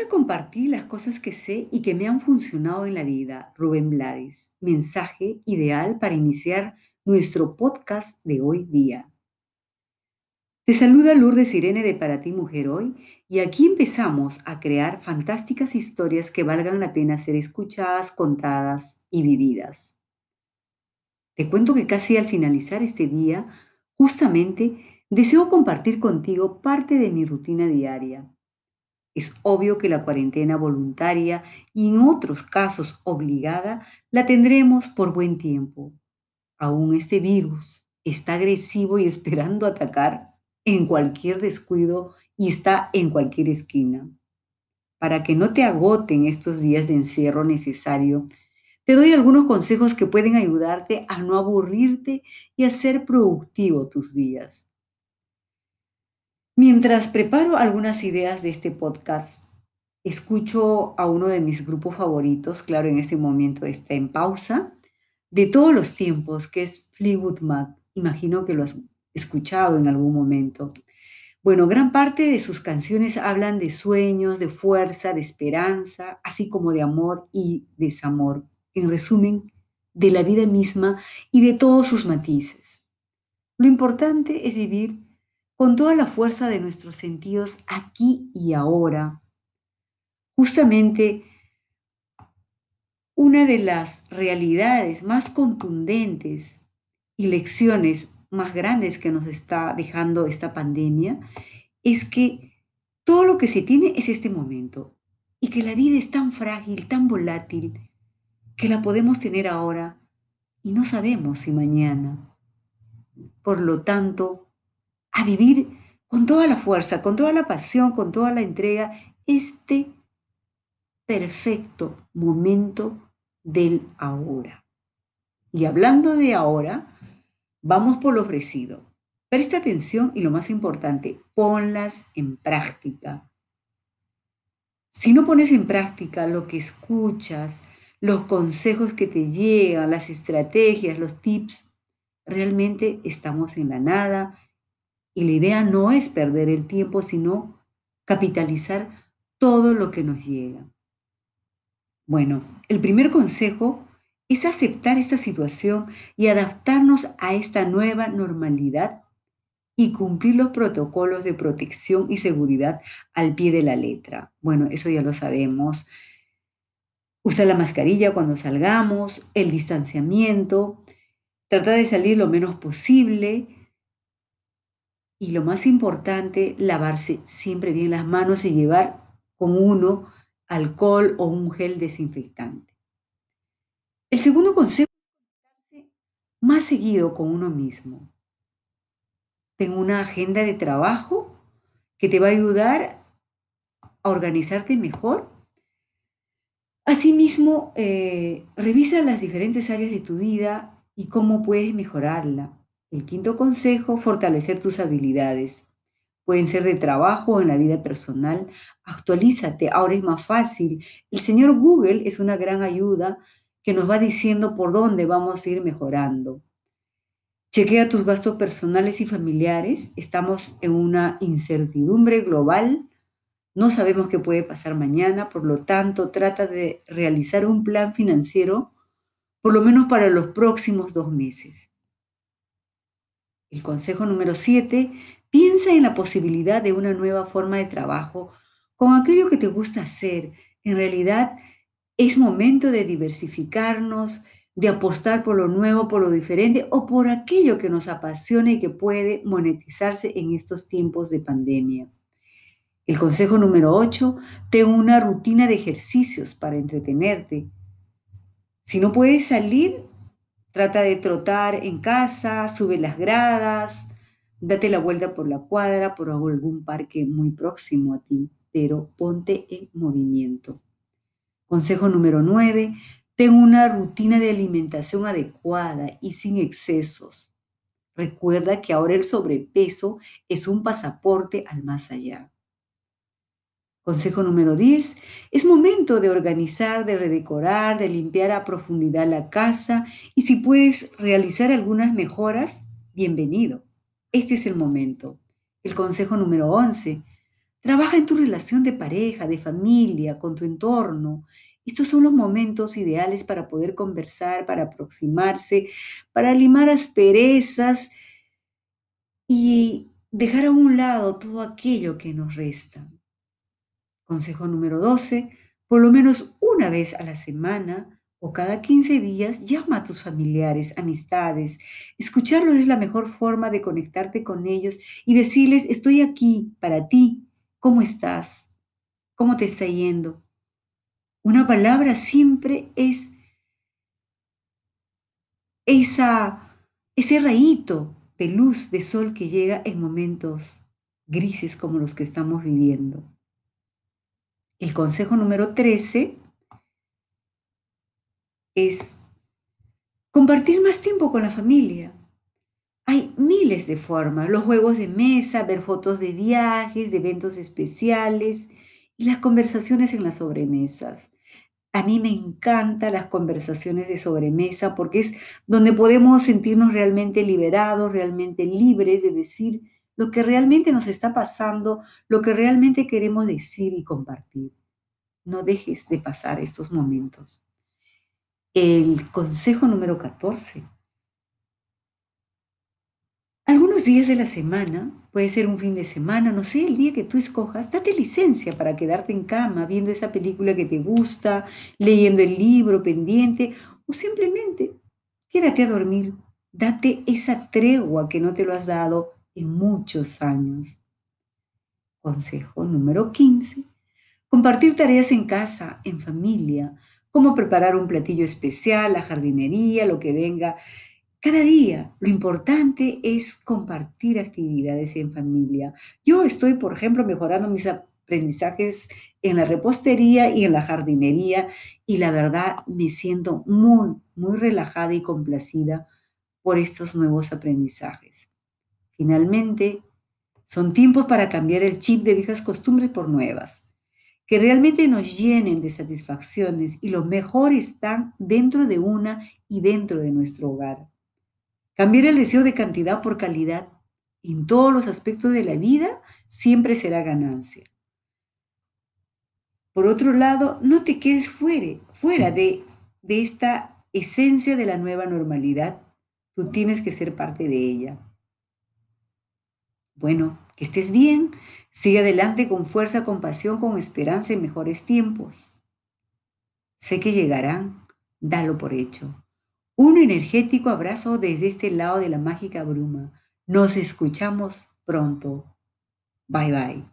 gusta compartir las cosas que sé y que me han funcionado en la vida. Rubén Blades, mensaje ideal para iniciar nuestro podcast de hoy día. Te saluda Lourdes Irene de Para ti Mujer Hoy y aquí empezamos a crear fantásticas historias que valgan la pena ser escuchadas, contadas y vividas. Te cuento que casi al finalizar este día, justamente deseo compartir contigo parte de mi rutina diaria. Es obvio que la cuarentena voluntaria y en otros casos obligada la tendremos por buen tiempo. Aún este virus está agresivo y esperando atacar en cualquier descuido y está en cualquier esquina. Para que no te agoten estos días de encierro necesario, te doy algunos consejos que pueden ayudarte a no aburrirte y a ser productivo tus días. Mientras preparo algunas ideas de este podcast, escucho a uno de mis grupos favoritos, claro, en este momento está en pausa, de todos los tiempos, que es Fleetwood Mac. Imagino que lo has escuchado en algún momento. Bueno, gran parte de sus canciones hablan de sueños, de fuerza, de esperanza, así como de amor y desamor. En resumen, de la vida misma y de todos sus matices. Lo importante es vivir con toda la fuerza de nuestros sentidos aquí y ahora. Justamente una de las realidades más contundentes y lecciones más grandes que nos está dejando esta pandemia es que todo lo que se tiene es este momento y que la vida es tan frágil, tan volátil, que la podemos tener ahora y no sabemos si mañana. Por lo tanto, a vivir con toda la fuerza, con toda la pasión, con toda la entrega, este perfecto momento del ahora. Y hablando de ahora, Vamos por lo ofrecido. Presta atención y lo más importante, ponlas en práctica. Si no pones en práctica lo que escuchas, los consejos que te llegan, las estrategias, los tips, realmente estamos en la nada y la idea no es perder el tiempo, sino capitalizar todo lo que nos llega. Bueno, el primer consejo es aceptar esta situación y adaptarnos a esta nueva normalidad y cumplir los protocolos de protección y seguridad al pie de la letra. Bueno, eso ya lo sabemos. Usa la mascarilla cuando salgamos, el distanciamiento, trata de salir lo menos posible y lo más importante, lavarse siempre bien las manos y llevar con uno alcohol o un gel desinfectante. El segundo consejo es más seguido con uno mismo. Ten una agenda de trabajo que te va a ayudar a organizarte mejor. Asimismo, eh, revisa las diferentes áreas de tu vida y cómo puedes mejorarla. El quinto consejo, fortalecer tus habilidades. Pueden ser de trabajo o en la vida personal. Actualízate, ahora es más fácil. El señor Google es una gran ayuda que nos va diciendo por dónde vamos a ir mejorando. Chequea tus gastos personales y familiares. Estamos en una incertidumbre global. No sabemos qué puede pasar mañana, por lo tanto, trata de realizar un plan financiero por lo menos para los próximos dos meses. El consejo número siete, piensa en la posibilidad de una nueva forma de trabajo con aquello que te gusta hacer. En realidad, es momento de diversificarnos, de apostar por lo nuevo, por lo diferente o por aquello que nos apasiona y que puede monetizarse en estos tiempos de pandemia. El consejo número 8, ten una rutina de ejercicios para entretenerte. Si no puedes salir, trata de trotar en casa, sube las gradas, date la vuelta por la cuadra, por algún parque muy próximo a ti, pero ponte en movimiento. Consejo número 9, ten una rutina de alimentación adecuada y sin excesos. Recuerda que ahora el sobrepeso es un pasaporte al más allá. Consejo número 10, es momento de organizar, de redecorar, de limpiar a profundidad la casa y si puedes realizar algunas mejoras, bienvenido. Este es el momento. El consejo número 11, Trabaja en tu relación de pareja, de familia, con tu entorno. Estos son los momentos ideales para poder conversar, para aproximarse, para limar asperezas y dejar a un lado todo aquello que nos resta. Consejo número 12, por lo menos una vez a la semana o cada 15 días, llama a tus familiares, amistades. Escucharlos es la mejor forma de conectarte con ellos y decirles, estoy aquí para ti, ¿cómo estás? ¿Cómo te está yendo? Una palabra siempre es esa, ese rayito de luz, de sol que llega en momentos grises como los que estamos viviendo. El consejo número 13 es compartir más tiempo con la familia. Hay miles de formas, los juegos de mesa, ver fotos de viajes, de eventos especiales y las conversaciones en las sobremesas. A mí me encantan las conversaciones de sobremesa porque es donde podemos sentirnos realmente liberados, realmente libres de decir lo que realmente nos está pasando, lo que realmente queremos decir y compartir. No dejes de pasar estos momentos. El consejo número 14. Algunos días de la semana, puede ser un fin de semana, no sé, el día que tú escojas, date licencia para quedarte en cama viendo esa película que te gusta, leyendo el libro pendiente o simplemente quédate a dormir. Date esa tregua que no te lo has dado en muchos años. Consejo número 15. Compartir tareas en casa, en familia, cómo preparar un platillo especial, la jardinería, lo que venga. Cada día, lo importante es compartir actividades en familia. Yo estoy, por ejemplo, mejorando mis aprendizajes en la repostería y en la jardinería y la verdad me siento muy, muy relajada y complacida por estos nuevos aprendizajes. Finalmente, son tiempos para cambiar el chip de viejas costumbres por nuevas que realmente nos llenen de satisfacciones y lo mejor están dentro de una y dentro de nuestro hogar. Cambiar el deseo de cantidad por calidad en todos los aspectos de la vida siempre será ganancia. Por otro lado, no te quedes fuera, de, de esta esencia de la nueva normalidad. Tú tienes que ser parte de ella. Bueno, que estés bien. Sigue adelante con fuerza, con pasión, con esperanza en mejores tiempos. Sé que llegarán. Dalo por hecho. Un energético abrazo desde este lado de la mágica bruma. Nos escuchamos pronto. Bye bye.